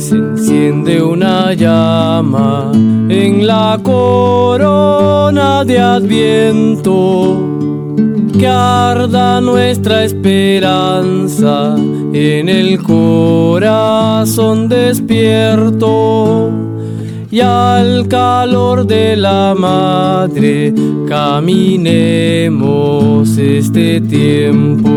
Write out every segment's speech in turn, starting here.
se enciende una llama en la corona de Adviento. Que arda nuestra esperanza en el corazón despierto y al calor de la madre caminemos este tiempo.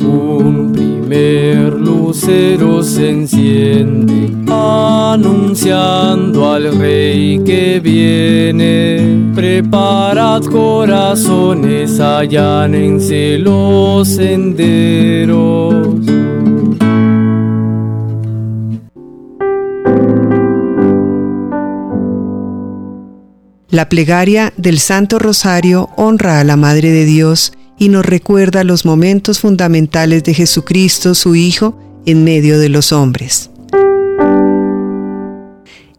Un primer lucero se enciende anunciando al rey que viene. Preparad corazones, allánense los senderos. La plegaria del Santo Rosario honra a la Madre de Dios y nos recuerda los momentos fundamentales de Jesucristo, su Hijo, en medio de los hombres.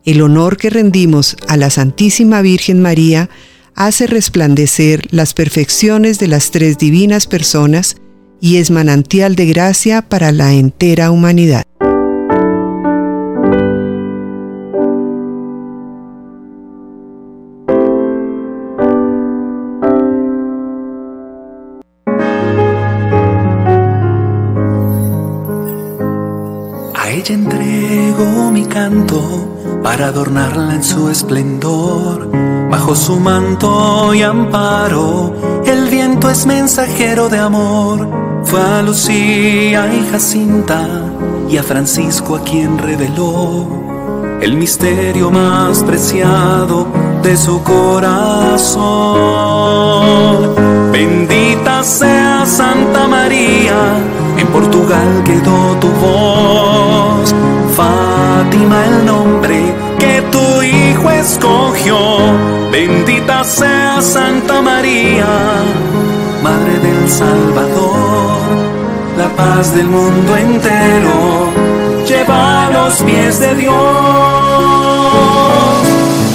El honor que rendimos a la Santísima Virgen María hace resplandecer las perfecciones de las tres divinas personas y es manantial de gracia para la entera humanidad. Para adornarla en su esplendor. Bajo su manto y amparo, el viento es mensajero de amor. Fue a Lucía y Jacinta y a Francisco a quien reveló el misterio más preciado de su corazón. Bendita sea Santa María, en Portugal quedó tu voz Fátima el nombre escogió. Bendita sea Santa María, Madre del Salvador. La paz del mundo entero lleva a los pies de Dios.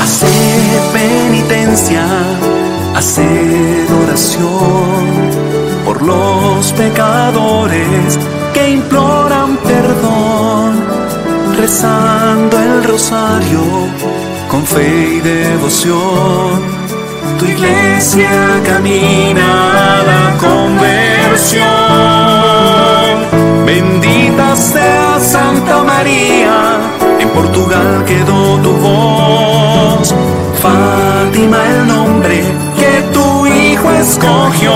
Hacer penitencia, hacer oración por los pecadores que imploran perdón rezando el rosario con fe y devoción. Tu iglesia camina a la conversión. Bendita sea Santa María, en Portugal quedó tu voz. Fátima el nombre que tu hijo escogió.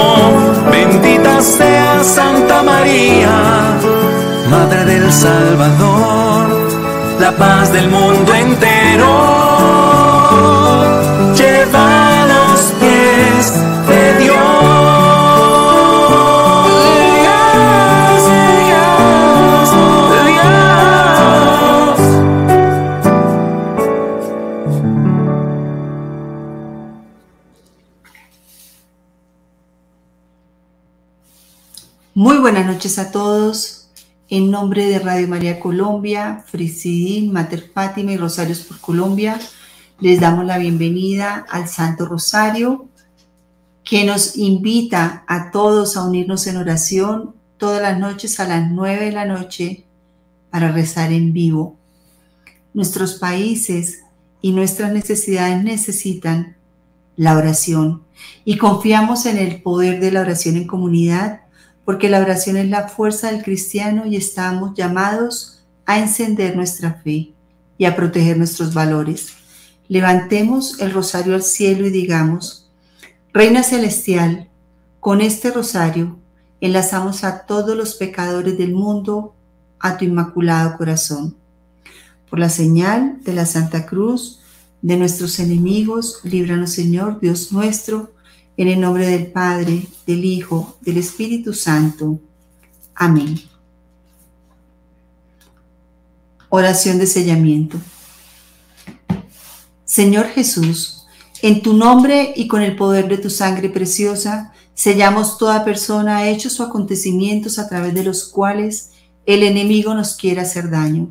Bendita sea Santa María, Madre del Salvador la paz del mundo entero. Muy buenas noches a todos. En nombre de Radio María Colombia, Frisidín, Mater Fátima y Rosarios por Colombia, les damos la bienvenida al Santo Rosario, que nos invita a todos a unirnos en oración todas las noches a las nueve de la noche para rezar en vivo. Nuestros países y nuestras necesidades necesitan la oración y confiamos en el poder de la oración en comunidad porque la oración es la fuerza del cristiano y estamos llamados a encender nuestra fe y a proteger nuestros valores. Levantemos el rosario al cielo y digamos, Reina Celestial, con este rosario enlazamos a todos los pecadores del mundo a tu inmaculado corazón. Por la señal de la Santa Cruz de nuestros enemigos, líbranos Señor, Dios nuestro, en el nombre del Padre, del Hijo, del Espíritu Santo. Amén. Oración de sellamiento. Señor Jesús, en tu nombre y con el poder de tu sangre preciosa, sellamos toda persona, hechos o acontecimientos a través de los cuales el enemigo nos quiere hacer daño.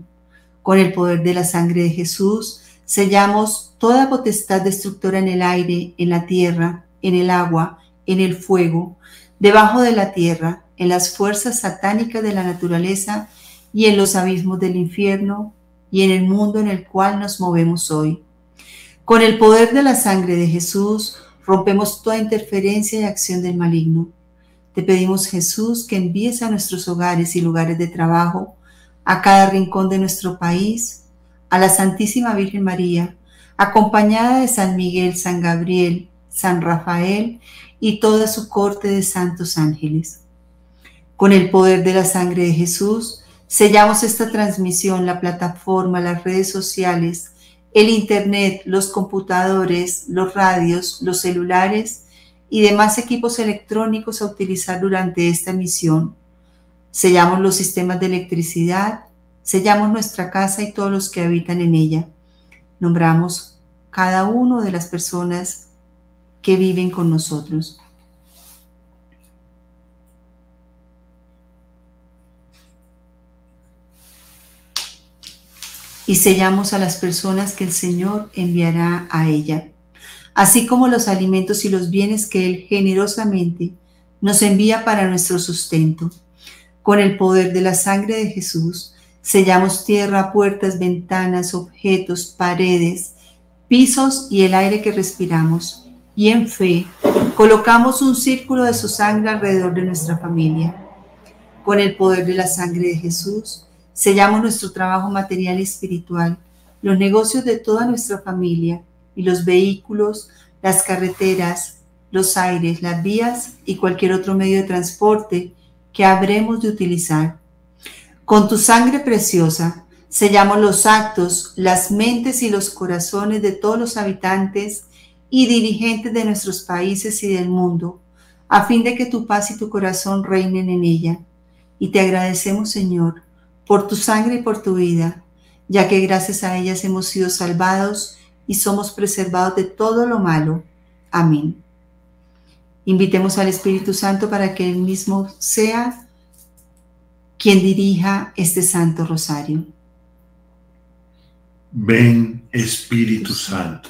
Con el poder de la sangre de Jesús, sellamos toda potestad destructora en el aire, en la tierra, en el agua, en el fuego, debajo de la tierra, en las fuerzas satánicas de la naturaleza y en los abismos del infierno y en el mundo en el cual nos movemos hoy. Con el poder de la sangre de Jesús rompemos toda interferencia y acción del maligno. Te pedimos, Jesús, que envíes a nuestros hogares y lugares de trabajo, a cada rincón de nuestro país, a la Santísima Virgen María, acompañada de San Miguel, San Gabriel, San Rafael y toda su corte de santos ángeles. Con el poder de la sangre de Jesús, sellamos esta transmisión, la plataforma, las redes sociales, el Internet, los computadores, los radios, los celulares y demás equipos electrónicos a utilizar durante esta misión. Sellamos los sistemas de electricidad, sellamos nuestra casa y todos los que habitan en ella. Nombramos cada uno de las personas que viven con nosotros. y sellamos a las personas que el Señor enviará a ella, así como los alimentos y los bienes que Él generosamente nos envía para nuestro sustento. Con el poder de la sangre de Jesús, sellamos tierra, puertas, ventanas, objetos, paredes, pisos y el aire que respiramos. Y en fe, colocamos un círculo de su sangre alrededor de nuestra familia. Con el poder de la sangre de Jesús, Sellamos nuestro trabajo material y espiritual, los negocios de toda nuestra familia y los vehículos, las carreteras, los aires, las vías y cualquier otro medio de transporte que habremos de utilizar. Con tu sangre preciosa, sellamos los actos, las mentes y los corazones de todos los habitantes y dirigentes de nuestros países y del mundo, a fin de que tu paz y tu corazón reinen en ella. Y te agradecemos, Señor, por tu sangre y por tu vida, ya que gracias a ellas hemos sido salvados y somos preservados de todo lo malo. Amén. Invitemos al Espíritu Santo para que Él mismo sea quien dirija este Santo Rosario. Ven Espíritu Santo,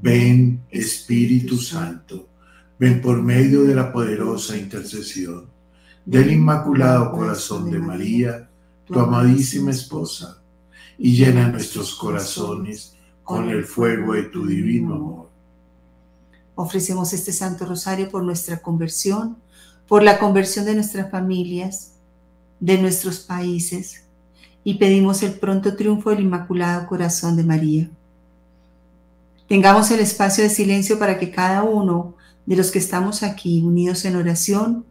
Ven, Espíritu Santo, ven por medio de la poderosa intercesión del Inmaculado Corazón de María, tu amadísima esposa, y llena nuestros corazones con el fuego de tu divino amor. Ofrecemos este Santo Rosario por nuestra conversión, por la conversión de nuestras familias, de nuestros países, y pedimos el pronto triunfo del Inmaculado Corazón de María. Tengamos el espacio de silencio para que cada uno de los que estamos aquí unidos en oración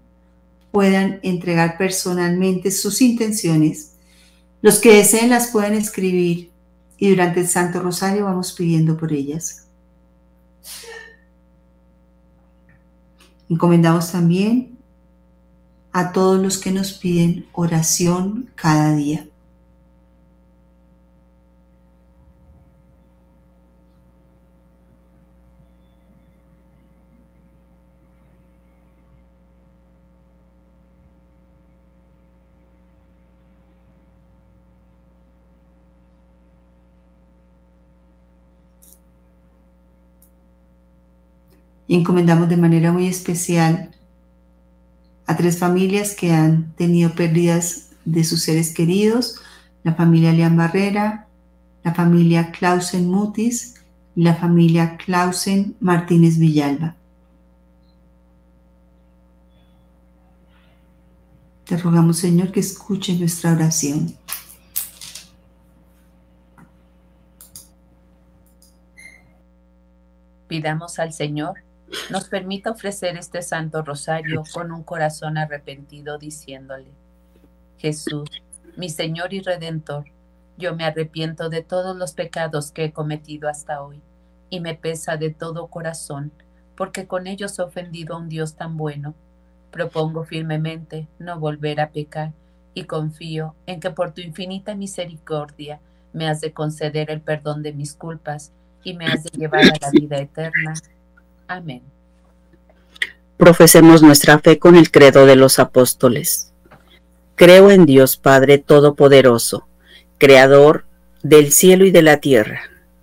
puedan entregar personalmente sus intenciones. Los que deseen las pueden escribir y durante el Santo Rosario vamos pidiendo por ellas. Encomendamos también a todos los que nos piden oración cada día. Y encomendamos de manera muy especial a tres familias que han tenido pérdidas de sus seres queridos, la familia Leán Barrera, la familia Clausen Mutis y la familia Clausen Martínez Villalba. Te rogamos, Señor, que escuche nuestra oración. Pidamos al Señor nos permita ofrecer este Santo Rosario con un corazón arrepentido diciéndole, Jesús, mi Señor y Redentor, yo me arrepiento de todos los pecados que he cometido hasta hoy y me pesa de todo corazón, porque con ellos he ofendido a un Dios tan bueno. Propongo firmemente no volver a pecar y confío en que por tu infinita misericordia me has de conceder el perdón de mis culpas y me has de llevar a la vida eterna. Amén. Profesemos nuestra fe con el credo de los apóstoles. Creo en Dios Padre Todopoderoso, Creador del cielo y de la tierra.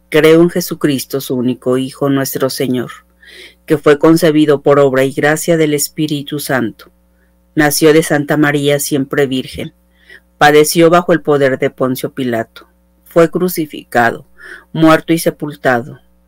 Creo en Jesucristo, su único Hijo, nuestro Señor, que fue concebido por obra y gracia del Espíritu Santo. Nació de Santa María siempre Virgen. Padeció bajo el poder de Poncio Pilato. Fue crucificado, muerto y sepultado.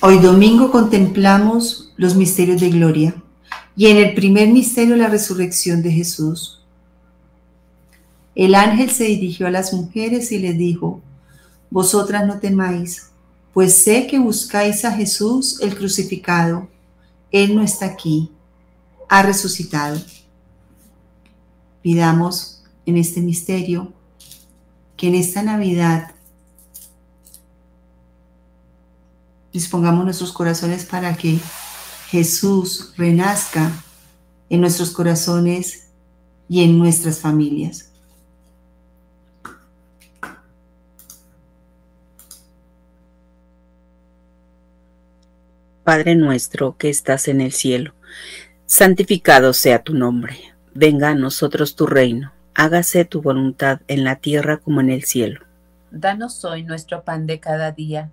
Hoy domingo contemplamos los misterios de gloria y en el primer misterio la resurrección de Jesús. El ángel se dirigió a las mujeres y les dijo, Vosotras no temáis, pues sé que buscáis a Jesús el crucificado. Él no está aquí, ha resucitado. Pidamos en este misterio que en esta Navidad dispongamos nuestros corazones para que Jesús renazca en nuestros corazones y en nuestras familias. Padre nuestro que estás en el cielo, santificado sea tu nombre, venga a nosotros tu reino, hágase tu voluntad en la tierra como en el cielo. Danos hoy nuestro pan de cada día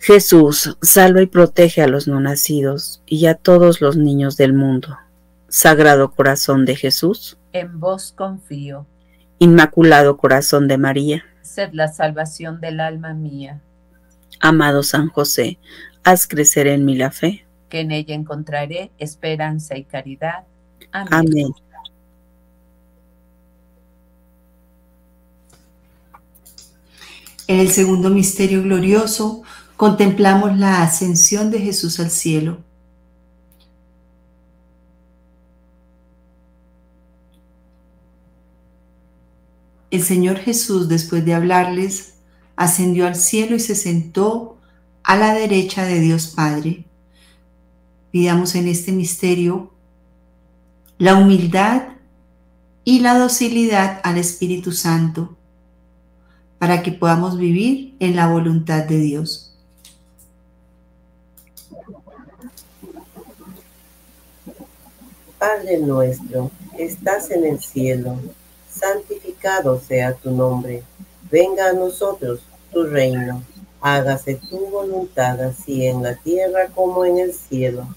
Jesús, salva y protege a los no nacidos y a todos los niños del mundo. Sagrado corazón de Jesús, en vos confío. Inmaculado corazón de María, sed la salvación del alma mía. Amado San José, haz crecer en mí la fe, que en ella encontraré esperanza y caridad. Amén. Amén. En el segundo misterio glorioso contemplamos la ascensión de Jesús al cielo. El Señor Jesús, después de hablarles, ascendió al cielo y se sentó a la derecha de Dios Padre. Pidamos en este misterio la humildad y la docilidad al Espíritu Santo para que podamos vivir en la voluntad de Dios. Padre nuestro, estás en el cielo, santificado sea tu nombre, venga a nosotros tu reino, hágase tu voluntad así en la tierra como en el cielo.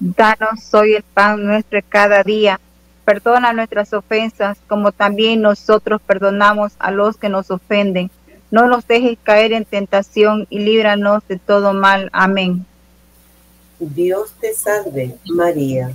Danos hoy el pan nuestro cada día, perdona nuestras ofensas como también nosotros perdonamos a los que nos ofenden. No nos dejes caer en tentación y líbranos de todo mal. Amén. Dios te salve, María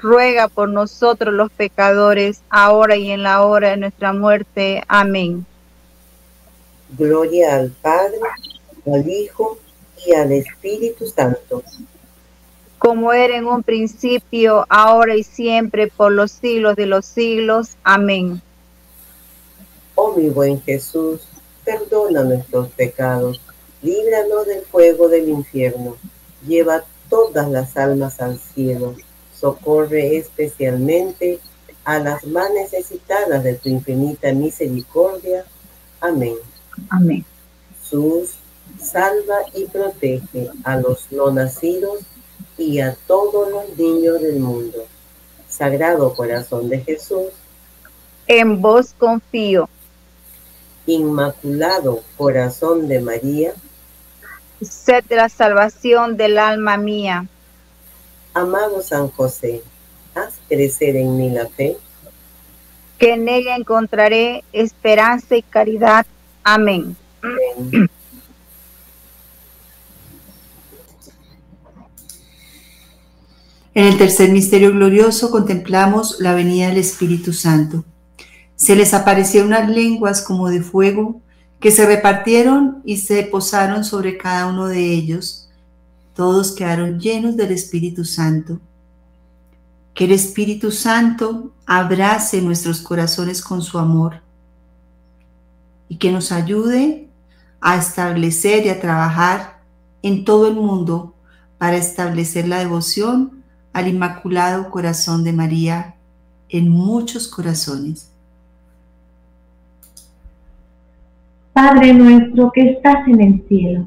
ruega por nosotros los pecadores, ahora y en la hora de nuestra muerte. Amén. Gloria al Padre, al Hijo y al Espíritu Santo. Como era en un principio, ahora y siempre, por los siglos de los siglos. Amén. Oh mi buen Jesús, perdona nuestros pecados, líbranos del fuego del infierno, lleva todas las almas al cielo socorre especialmente a las más necesitadas de tu infinita misericordia. Amén. Amén. Jesús, salva y protege a los no nacidos y a todos los niños del mundo. Sagrado corazón de Jesús, en vos confío. Inmaculado corazón de María, sed la salvación del alma mía. Amado San José, haz crecer en mí la fe. Que en ella encontraré esperanza y caridad. Amén. En el tercer misterio glorioso contemplamos la venida del Espíritu Santo. Se les aparecieron unas lenguas como de fuego que se repartieron y se posaron sobre cada uno de ellos todos quedaron llenos del Espíritu Santo. Que el Espíritu Santo abrace nuestros corazones con su amor y que nos ayude a establecer y a trabajar en todo el mundo para establecer la devoción al Inmaculado Corazón de María en muchos corazones. Padre nuestro que estás en el cielo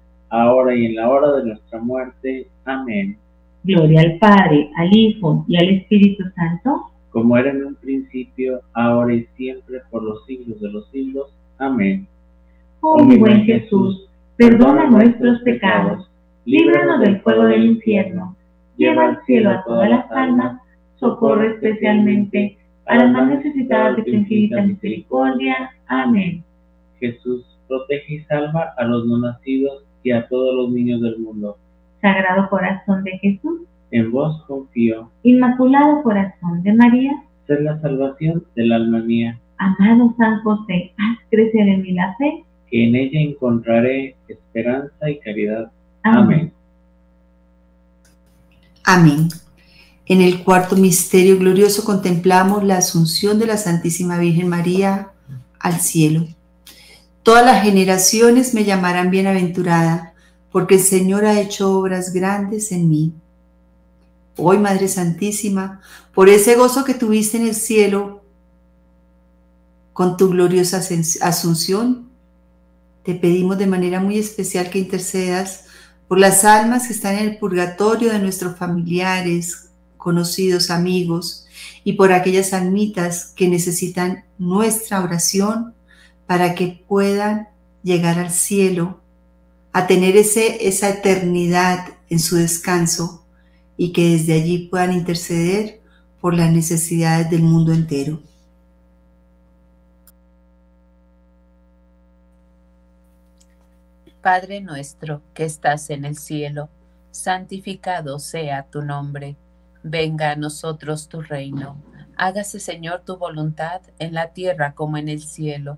ahora y en la hora de nuestra muerte. Amén. Gloria al Padre, al Hijo y al Espíritu Santo, como era en un principio, ahora y siempre, por los siglos de los siglos. Amén. Oh mi buen Jesús, perdona nuestros pecados, líbranos del fuego del infierno, lleva al cielo a todas las almas, socorre especialmente a las más necesitadas de tu infinita misericordia. Amén. Jesús, protege y salva a los no nacidos y a todos los niños del mundo. Sagrado corazón de Jesús, En vos confío, Inmaculado corazón de María, ser la salvación del alma mía, amado San José, haz crecer en mí la fe. que en ella encontraré esperanza y caridad. Amén. Amén. En el cuarto misterio glorioso contemplamos la asunción de la Santísima Virgen María al cielo. Todas las generaciones me llamarán bienaventurada, porque el Señor ha hecho obras grandes en mí. Hoy, Madre Santísima, por ese gozo que tuviste en el cielo con tu gloriosa asunción, te pedimos de manera muy especial que intercedas por las almas que están en el purgatorio de nuestros familiares, conocidos, amigos, y por aquellas almitas que necesitan nuestra oración para que puedan llegar al cielo, a tener esa eternidad en su descanso y que desde allí puedan interceder por las necesidades del mundo entero. Padre nuestro que estás en el cielo, santificado sea tu nombre. Venga a nosotros tu reino. Hágase, Señor, tu voluntad en la tierra como en el cielo.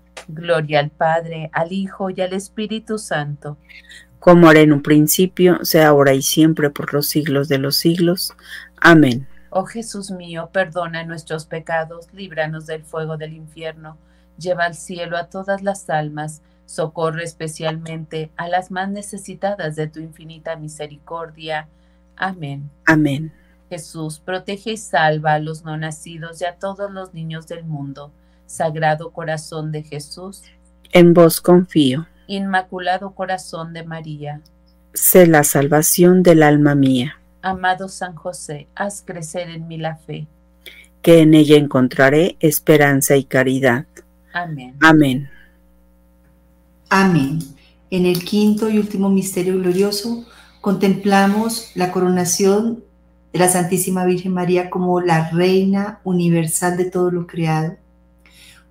Gloria al Padre, al Hijo y al Espíritu Santo. Como era en un principio, sea ahora y siempre por los siglos de los siglos. Amén. Oh Jesús mío, perdona nuestros pecados, líbranos del fuego del infierno, lleva al cielo a todas las almas, socorre especialmente a las más necesitadas de tu infinita misericordia. Amén. Amén. Jesús, protege y salva a los no nacidos y a todos los niños del mundo. Sagrado Corazón de Jesús. En vos confío. Inmaculado Corazón de María. Sé la salvación del alma mía. Amado San José, haz crecer en mí la fe. Que en ella encontraré esperanza y caridad. Amén. Amén. Amén. En el quinto y último misterio glorioso contemplamos la coronación de la Santísima Virgen María como la Reina Universal de todo lo creado.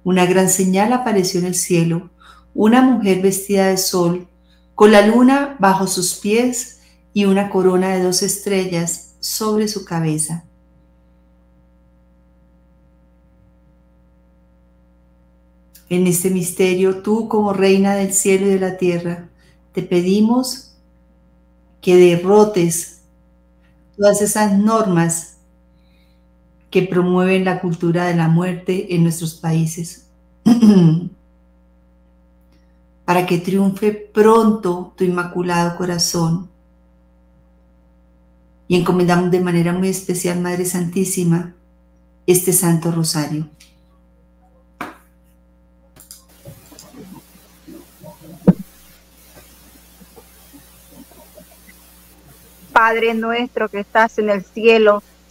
Una gran señal apareció en el cielo, una mujer vestida de sol, con la luna bajo sus pies y una corona de dos estrellas sobre su cabeza. En este misterio, tú como reina del cielo y de la tierra, te pedimos que derrotes todas esas normas que promueven la cultura de la muerte en nuestros países. para que triunfe pronto tu inmaculado corazón y encomendamos de manera muy especial, Madre Santísima, este Santo Rosario. Padre nuestro que estás en el cielo,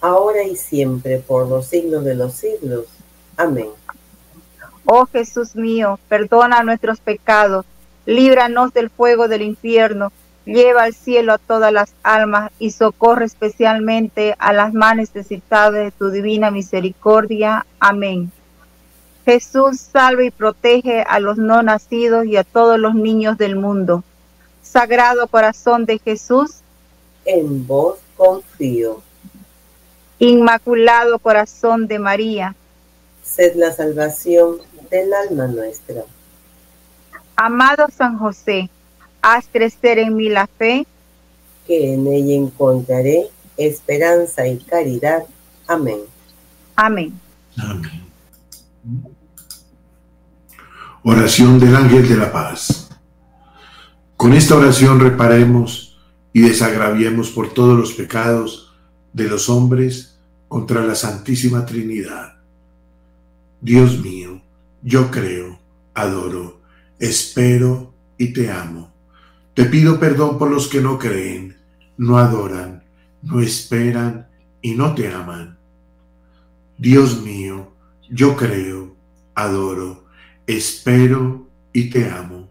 ahora y siempre, por los siglos de los siglos. Amén. Oh Jesús mío, perdona nuestros pecados, líbranos del fuego del infierno, lleva al cielo a todas las almas y socorre especialmente a las más necesitadas de tu divina misericordia. Amén. Jesús salve y protege a los no nacidos y a todos los niños del mundo. Sagrado Corazón de Jesús, en vos confío. Inmaculado Corazón de María, Sed la salvación del alma nuestra. amado San José, haz crecer en mí la fe, Que en ella encontraré esperanza y caridad. Amén. amén. Amén. Oración del ángel de la paz. Con esta oración reparemos y desagraviemos por todos los pecados de los hombres contra la Santísima Trinidad. Dios mío, yo creo, adoro, espero y te amo. Te pido perdón por los que no creen, no adoran, no esperan y no te aman. Dios mío, yo creo, adoro, espero y te amo.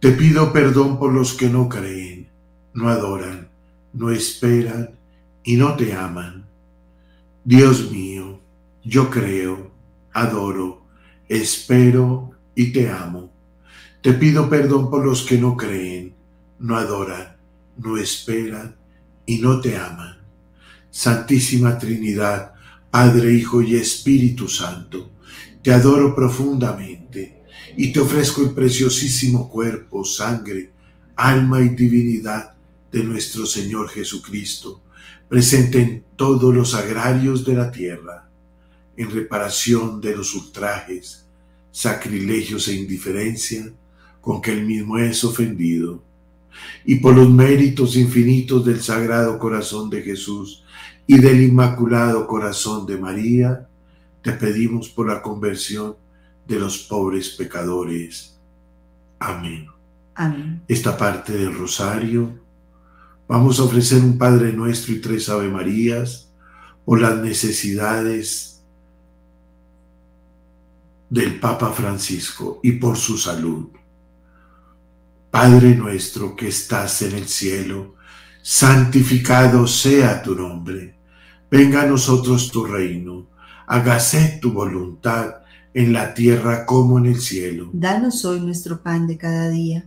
Te pido perdón por los que no creen, no adoran, no esperan y no te aman. Dios mío, yo creo, adoro, espero y te amo. Te pido perdón por los que no creen, no adoran, no esperan y no te aman. Santísima Trinidad, Padre, Hijo y Espíritu Santo, te adoro profundamente y te ofrezco el preciosísimo cuerpo, sangre, alma y divinidad de nuestro Señor Jesucristo, presente en todos los agrarios de la tierra, en reparación de los ultrajes, sacrilegios e indiferencia con que él mismo es ofendido, y por los méritos infinitos del Sagrado Corazón de Jesús y del Inmaculado Corazón de María, te pedimos por la conversión de los pobres pecadores. Amén. Amén. Esta parte del rosario, vamos a ofrecer un Padre Nuestro y tres Ave Marías por las necesidades del Papa Francisco y por su salud. Padre nuestro que estás en el cielo, santificado sea tu nombre. Venga a nosotros tu reino. Hágase tu voluntad en la tierra como en el cielo. Danos hoy nuestro pan de cada día.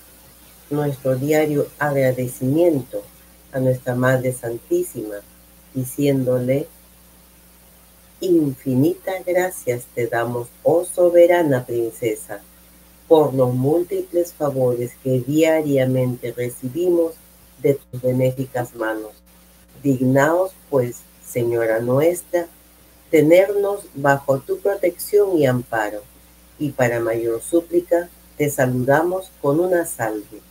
nuestro diario agradecimiento a nuestra Madre Santísima, diciéndole, infinitas gracias te damos, oh soberana princesa, por los múltiples favores que diariamente recibimos de tus benéficas manos. Dignaos, pues, Señora nuestra, tenernos bajo tu protección y amparo, y para mayor súplica te saludamos con una salve.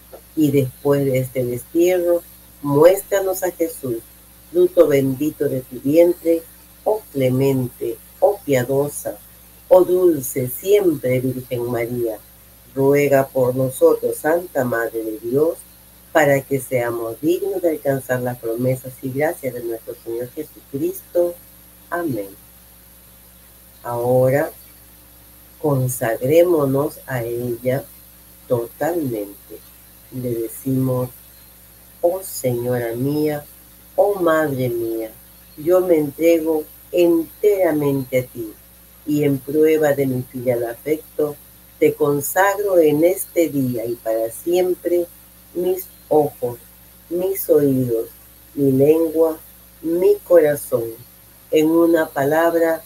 y después de este destierro, muéstranos a Jesús, fruto bendito de tu vientre, oh clemente, oh piadosa, oh dulce siempre Virgen María, ruega por nosotros, Santa Madre de Dios, para que seamos dignos de alcanzar las promesas y gracias de nuestro Señor Jesucristo. Amén. Ahora consagrémonos a ella totalmente. Le decimos, oh Señora mía, oh Madre mía, yo me entrego enteramente a ti y en prueba de mi filial afecto, te consagro en este día y para siempre mis ojos, mis oídos, mi lengua, mi corazón, en una palabra,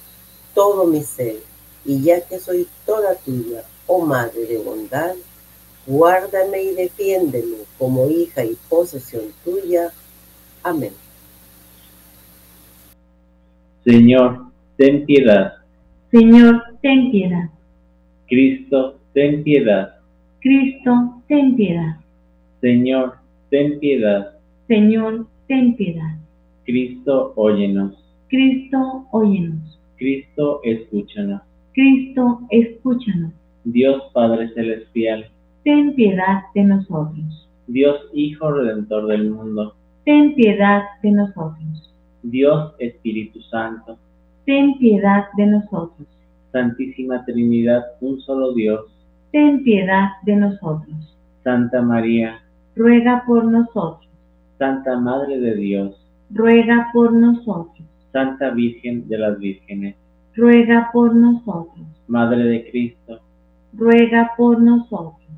todo mi ser, y ya que soy toda tuya, oh Madre de bondad, guárdame y defiéndeme como hija y posesión tuya. Amén. Señor, ten piedad. Señor, ten piedad. Cristo, ten piedad. Cristo, ten piedad. Señor, ten piedad. Señor, ten piedad. Cristo, óyenos. Cristo, óyenos. Cristo, escúchanos. Cristo, escúchanos. Dios Padre Celestial. Ten piedad de nosotros. Dios Hijo Redentor del mundo. Ten piedad de nosotros. Dios Espíritu Santo. Ten piedad de nosotros. Santísima Trinidad, un solo Dios. Ten piedad de nosotros. Santa María. Ruega por nosotros. Santa Madre de Dios. Ruega por nosotros. Santa Virgen de las Vírgenes. Ruega por nosotros. Madre de Cristo. Ruega por nosotros.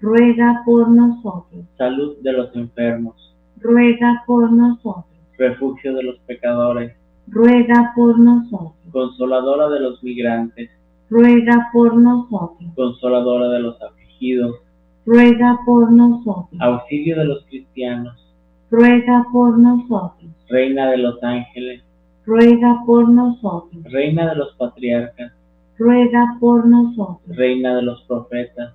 Ruega por nosotros. Salud de los enfermos. Ruega por nosotros. Refugio de los pecadores. Ruega por nosotros. Consoladora de los migrantes. Ruega por nosotros. Consoladora de los afligidos. Ruega por nosotros. Auxilio de los cristianos. Ruega por nosotros. Reina de los ángeles. Ruega por nosotros. Reina de los patriarcas. Ruega por nosotros. Reina de los profetas.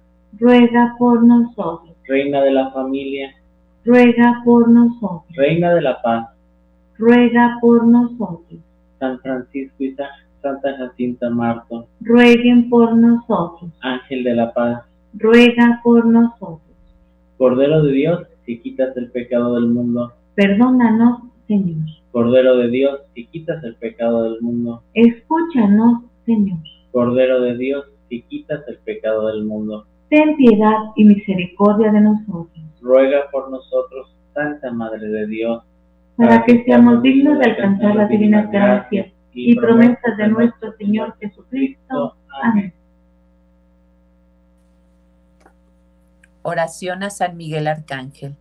Ruega por nosotros. Reina de la familia. Ruega por nosotros. Reina de la paz. Ruega por nosotros. San Francisco y Santa Jacinta Marto. Rueguen por nosotros. Ángel de la paz. ruega por nosotros. Cordero de Dios, que quitas el pecado del mundo, Perdónanos, Señor. Cordero de Dios, que quitas el pecado del mundo, Escúchanos, Señor. Cordero de Dios, que quitas el pecado del mundo, Ten piedad y misericordia de nosotros, ruega por nosotros, Santa Madre de Dios, para que seamos dignos de alcanzar las divinas gracias y promesas de nuestro Señor Jesucristo. Amén. Oración a San Miguel Arcángel.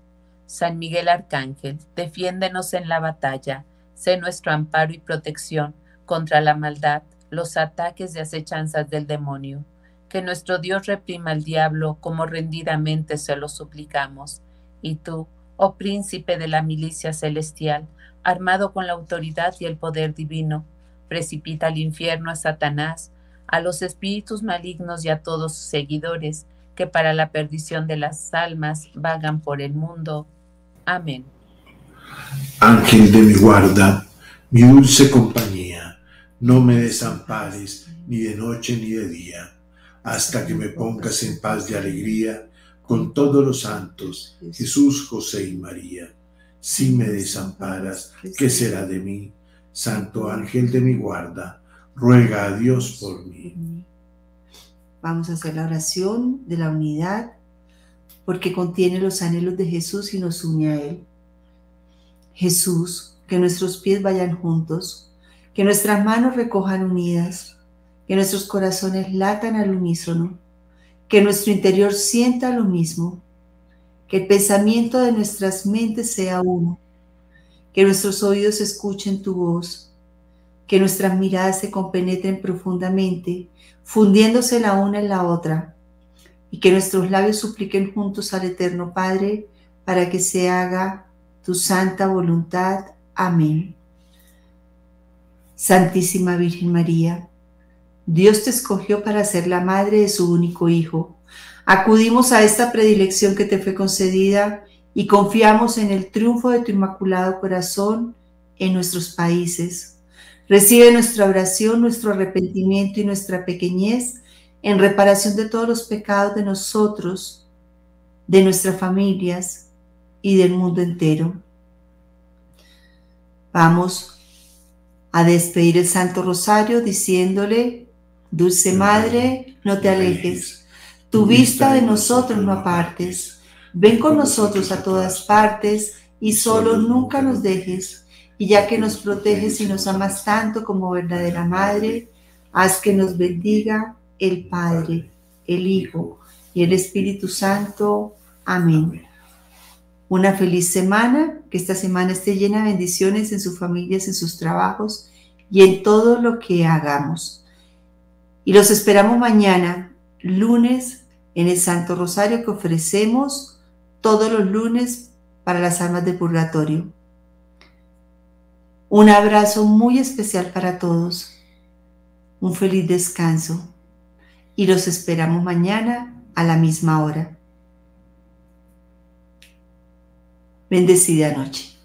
San Miguel Arcángel, defiéndenos en la batalla, sé nuestro amparo y protección contra la maldad, los ataques y acechanzas del demonio. Que nuestro Dios reprima al diablo como rendidamente se lo suplicamos. Y tú, oh príncipe de la milicia celestial, armado con la autoridad y el poder divino, precipita al infierno a Satanás, a los espíritus malignos y a todos sus seguidores, que para la perdición de las almas vagan por el mundo. Amén. Ángel de mi guarda, mi dulce compañía, no me desampares ni de noche ni de día, hasta que me pongas en paz y alegría con todos los santos, Jesús, José y María. Si me desamparas, ¿qué será de mí? Santo ángel de mi guarda, ruega a Dios por mí. Vamos a hacer la oración de la unidad porque contiene los anhelos de Jesús y nos une a Él. Jesús, que nuestros pies vayan juntos, que nuestras manos recojan unidas, que nuestros corazones latan al unísono, que nuestro interior sienta lo mismo, que el pensamiento de nuestras mentes sea uno, que nuestros oídos escuchen tu voz, que nuestras miradas se compenetren profundamente, fundiéndose la una en la otra, y que nuestros labios supliquen juntos al Eterno Padre para que se haga tu santa voluntad. Amén. Santísima Virgen María, Dios te escogió para ser la madre de su único Hijo. Acudimos a esta predilección que te fue concedida y confiamos en el triunfo de tu inmaculado corazón en nuestros países. Recibe nuestra oración, nuestro arrepentimiento y nuestra pequeñez en reparación de todos los pecados de nosotros, de nuestras familias y del mundo entero. Vamos a despedir el Santo Rosario diciéndole, Dulce Madre, no te alejes, tu vista de nosotros no apartes, ven con nosotros a todas partes y solo nunca nos dejes, y ya que nos proteges y nos amas tanto como verdadera Madre, haz que nos bendiga el Padre, el Hijo y el Espíritu Santo. Amén. Una feliz semana, que esta semana esté llena de bendiciones en sus familias, en sus trabajos y en todo lo que hagamos. Y los esperamos mañana, lunes, en el Santo Rosario que ofrecemos todos los lunes para las almas del purgatorio. Un abrazo muy especial para todos. Un feliz descanso y los esperamos mañana a la misma hora. Bendecida noche.